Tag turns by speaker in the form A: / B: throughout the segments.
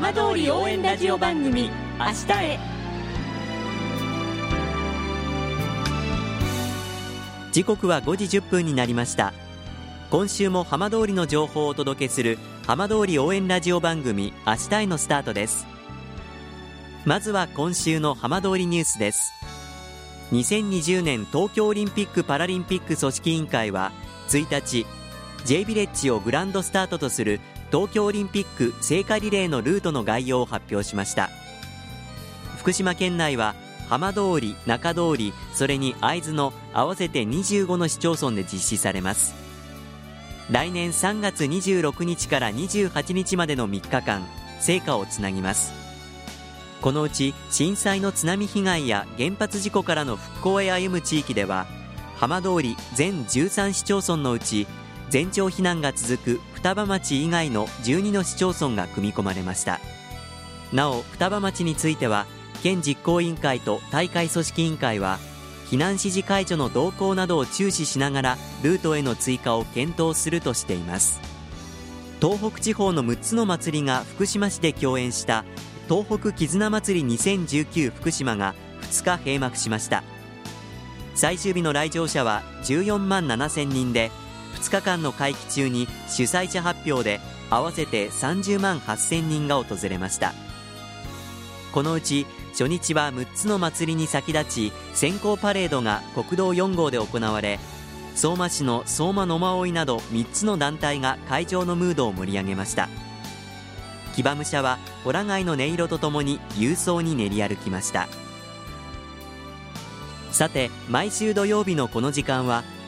A: 浜通り応援ラジオ番組明日へ。
B: 時刻は5時10分になりました。今週も浜通りの情報をお届けする浜通り応援ラジオ番組明日へのスタートです。まずは今週の浜通りニュースです。2020年東京オリンピック・パラリンピック組織委員会は1日 J ビレッジをグランドスタートとする東京オリンピック聖火リレーのルートの概要を発表しました。福島県内は浜通り、中通り、それに会津の合わせて25の市町村で実施されます。来年3月26日から28日までの3日間聖火をつなぎます。このうち震災の津波被害や原発事故からの復興へ歩む地域では浜通り全13市町村のうち全町避難が続く双葉町以外の12の市町村が組み込まれました。なお双葉町については県実行委員会と大会組織委員会は避難指示解除の動向などを注視しながらルートへの追加を検討するとしています。東北地方の6つの祭りが福島市で共演した東北絆祭り2019福島が2日閉幕しました。最終日の来場者は14万7千人で2日間の会期中に主催者発表で合わせて30万8000人が訪れました。このうち初日は6つの祭りに先立ち先行パレードが国道4号で行われ相馬市の相馬野馬追など3つの団体が会場のムードを盛り上げました。騎馬武者はホラ貝の音色とともに勇壮に練り歩きました。さて毎週土曜日のこの時間は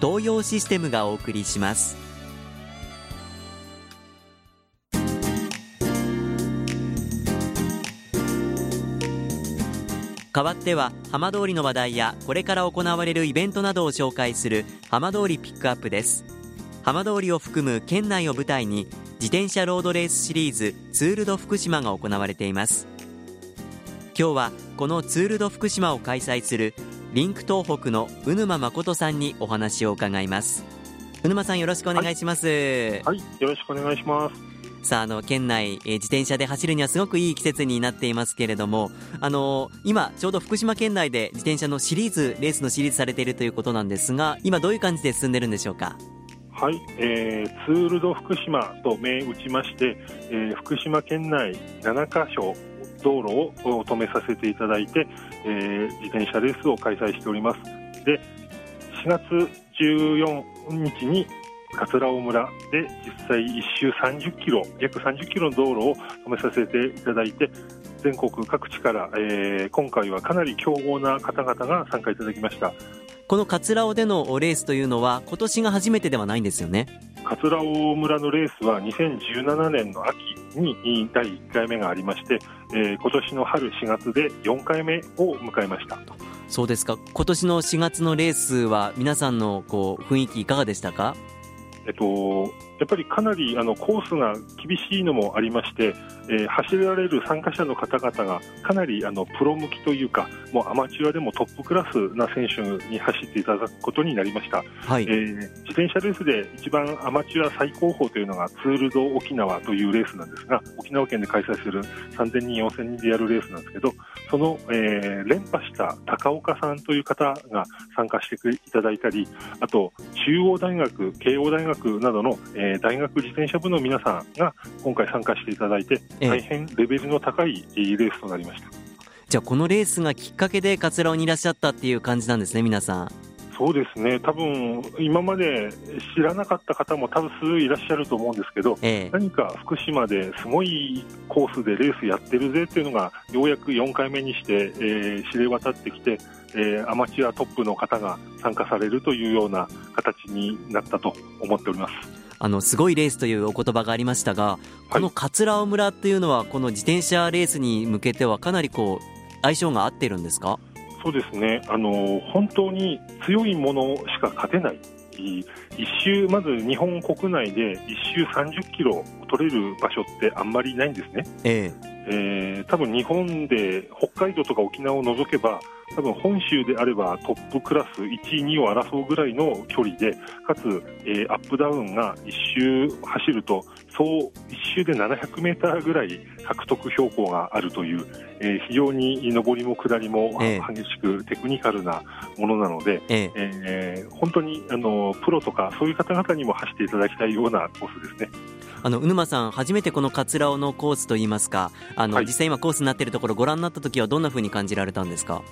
B: 東洋システムがお送りします代わっては浜通りの話題やこれから行われるイベントなどを紹介する浜通りピックアップです浜通りを含む県内を舞台に自転車ロードレースシリーズツール・ド・福島が行われています今日はこのツール・ド・福島を開催するリンク東北の宇沼誠さんにお話を伺います。宇沼さんよろしくお願いします、はい、
C: はい、よろしくお願いします。
B: さああの県内、えー、自転車で走るにはすごくいい季節になっていますけれどもあの今ちょうど福島県内で自転車のシリーズレースのシリーズされているということなんですが今どういう感じで進んでるんでしょうか？
C: はい、えー、ツール・ド・福島と銘打ちまして、えー、福島県内7カ所道路を止めさせていただいて、えー、自転車レースを開催しております。で、4月14日に桂尾村で実際1周30キロ、約30キロの道路を止めさせていただいて、全国各地から、えー、今回はかなり強豪な方々が参加いただきました。
B: この桂尾でのレースというのは今年が初めてではないんですよね？
C: 桂尾村のレースは2017年の秋に第1回目がありまして、えー、今年の春4月で4回目を迎えました。
B: そうですか。今年の4月のレースは皆さんのこう雰囲気いかがでしたか？
C: えっとやっぱりかなりあのコースが厳しいのもありまして、えー、走られる参加者の方々がかなりあのプロ向きというかもうアマチュアでもトップクラスな選手に走っていただくことになりました、はい、えー、自転車レースで一番アマチュア最高峰というのがツール・ド・沖縄というレースなんですが沖縄県で開催する3000人4000人でやるレースなんですけどその、えー、連覇した高岡さんという方が参加していただいたりあと中央大学慶応大学などの、えー、大学自転車部の皆さんが今回参加していただいて、大変レベルの高いレースとなりました。
B: じゃあこのレースがきっかけで桂尾にいらっしゃったっていう感じなんですね皆さん。
C: そうですね。多分今まで知らなかった方も多分数いらっしゃると思うんですけど、ええ、何か福島ですごいコースでレースやってるぜっていうのがようやく4回目にして、えー、知れ渡ってきて、えー、アマチュアトップの方が参加されるというような形になったと思っております。
B: あのすごいレースというお言葉がありましたが、この桂尾村っていうのはこの自転車レースに向けてはかなりこう相性が合ってるんですか？
C: そうですね。あの本当に強いものしか勝てない。一周、まず日本国内で一周30キロ取れる場所ってあんまりないんですね。
B: え
C: え。えー、多分日本で北海道とか沖縄を除けば多分本州であればトップクラス1位、2位を争うぐらいの距離でかつ、えー、アップダウンが1周走ると総1周で700メーターぐらい獲得標高があるという、えー、非常に上りも下りも激しくテクニカルなものなので、ええー、本当にあのプロとかそういう方々にも走っていただきたいようなコースですね。
B: あの宇沼さん、初めてこの桂尾のコースといいますか、あの、はい、実際今コースになっているところご覧になった時はどんなふうに感じられたんですか？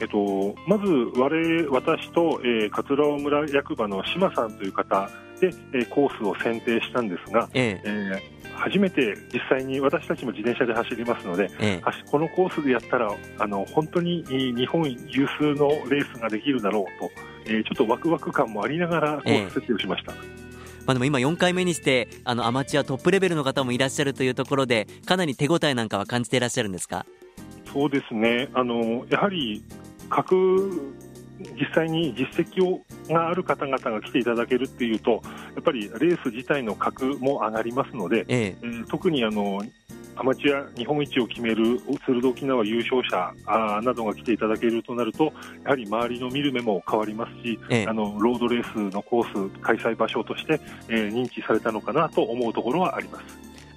C: えっと、まず我私と、えー、桂尾村役場の島さんという方で、えー、コースを選定したんですが、ええ。えー、初めて実際に私たちも自転車で走りますので、ええ、このコースでやったらあの本当に日本有数のレースができるだろうと、えー、ちょっとワクワク感もありながらコース設定をしました。
B: まあ、でも今4回目にしてあのアマチュアトップレベルの方もいらっしゃるというところでかなり手応えなんかは感じていらっしゃるんですか？
C: そうですね。あのやはり各実際に実績をがある方々が来ていただけるっていうとやっぱりレース自体の格も上がりますので、ええ。ー、特にあのアマチュア日本一を決める鶴沖縄優勝者あなどが来ていただけるとなるとやはり周りの見る目も変わりますし、ええ、あのロードレースのコース開催場所として、えー、認知されたのかなと思うところはあります。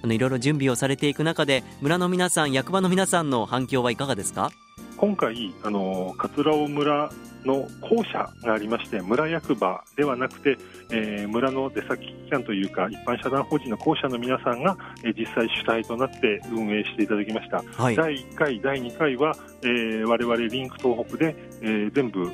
B: あのいろいろ準備をされていく中で村の皆さん役場の皆さんの反響はいかがですか？
C: 今回あの桂尾村の校舎がありまして村役場ではなくて、えー、村の出先機関というか一般社団法人の校舎の皆さんが、えー、実際主体となって運営していただきました、はい、第1回、第2回は、えー、我々リンク東北で、えー、全部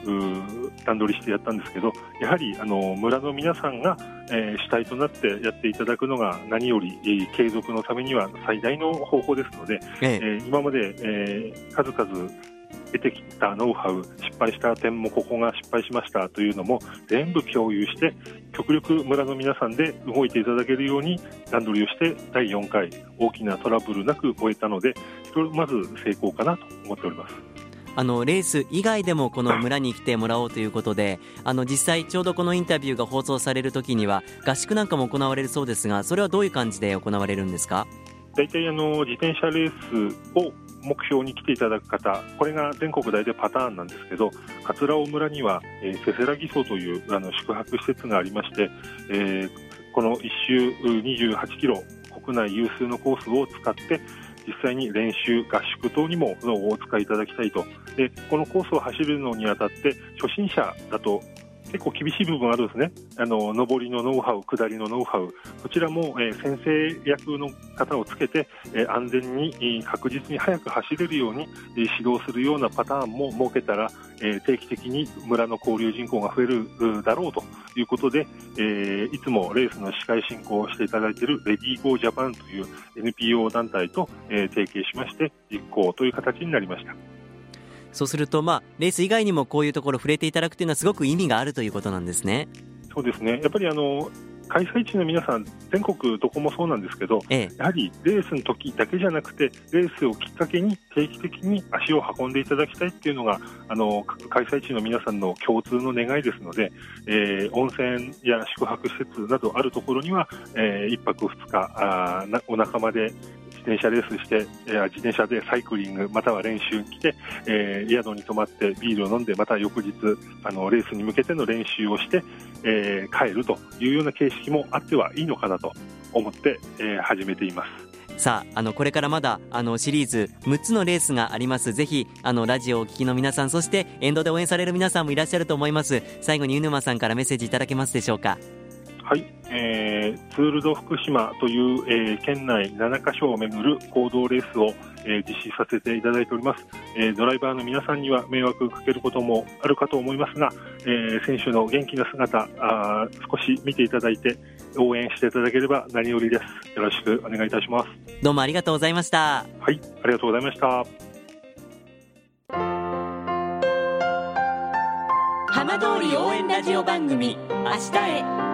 C: 段取りしてやったんですけどやはりあの村の皆さんが、えー、主体となってやっていただくのが何より、えー、継続のためには最大の方法ですので、え。えー、今まで、えー、数々得てきたノウハウ失敗した点もここが失敗しましたというのも全部共有して極力村の皆さんで動いていただけるように段取りをして第4回大きなトラブルなく終えたのでまず成功かなと思っております。
B: あのレース以外でもこの村に来てもらおうということであの実際ちょうどこのインタビューが放送される時には合宿なんかも行われるそうですがそれはどういう感じで行われるんですか？
C: 大体あの自転車レースを目標に来ていただく方、これが全国大でパターンなんですけど、桂尾村には、えー、せせらぎ荘というあの宿泊施設がありまして、えー、この1周28キロ、国内有数のコースを使って、実際に練習、合宿等にもお使いいただきたいと。で、このコースを走るのにあたって、初心者だと結構厳しい部分あるんですね、あの上りのノウハウ、下りのノウハウ、こちらも、えー、先生役の方をつけて、えー、安全に、確実に早く走れるように、えー、指導するようなパターンも設けたら、えー、定期的に村の交流人口が増えるだろうということで、えー、いつもレースの司会進行をしていただいているレディーゴージャパンという NPO 団体と、えー、提携しまして実行という形になりました。
B: そうすると、まあ、レース以外にもこういうところ触れていただくというのはすごく意味があるということなんですね。
C: そうですねやっぱりあの開催地の皆さん、全国どこもそうなんですけど、ええ、やはりレースの時だけじゃなくて、レースをきっかけに定期的に足を運んでいただきたいっていうのが、あの開催地の皆さんの共通の願いですので、えー、温泉や宿泊施設などあるところには、えー、1泊2日あお仲間で自転車レースして、えー、自転車でサイクリングまたは練習に来て、えー、宿に泊まってビールを飲んでまた翌日あのレースに向けての練習をして、えー、帰るというような形式もあってはいいのかなと思って、えー、始めています。
B: さあ、あの、これからまだ、あの、シリーズ6つのレースがあります。ぜひ、あの、ラジオをお聞きの皆さん、そして、沿道で応援される皆さんもいらっしゃると思います。最後に、湯沼さんからメッセージいただけますでしょうか？
C: はい、えー、ツール・ド・福島という、えー、県内7カ所をめぐる行動レースを、えー、実施させていただいております、えー、ドライバーの皆さんには迷惑かけることもあるかと思いますが、えー、選手の元気な姿あ少し見ていただいて応援していただければ何よりです。よろしくお願いいたします。
B: どうもありがとうございました。
C: はいありがとうございました。
A: 浜通り応援ラジオ番組明日へ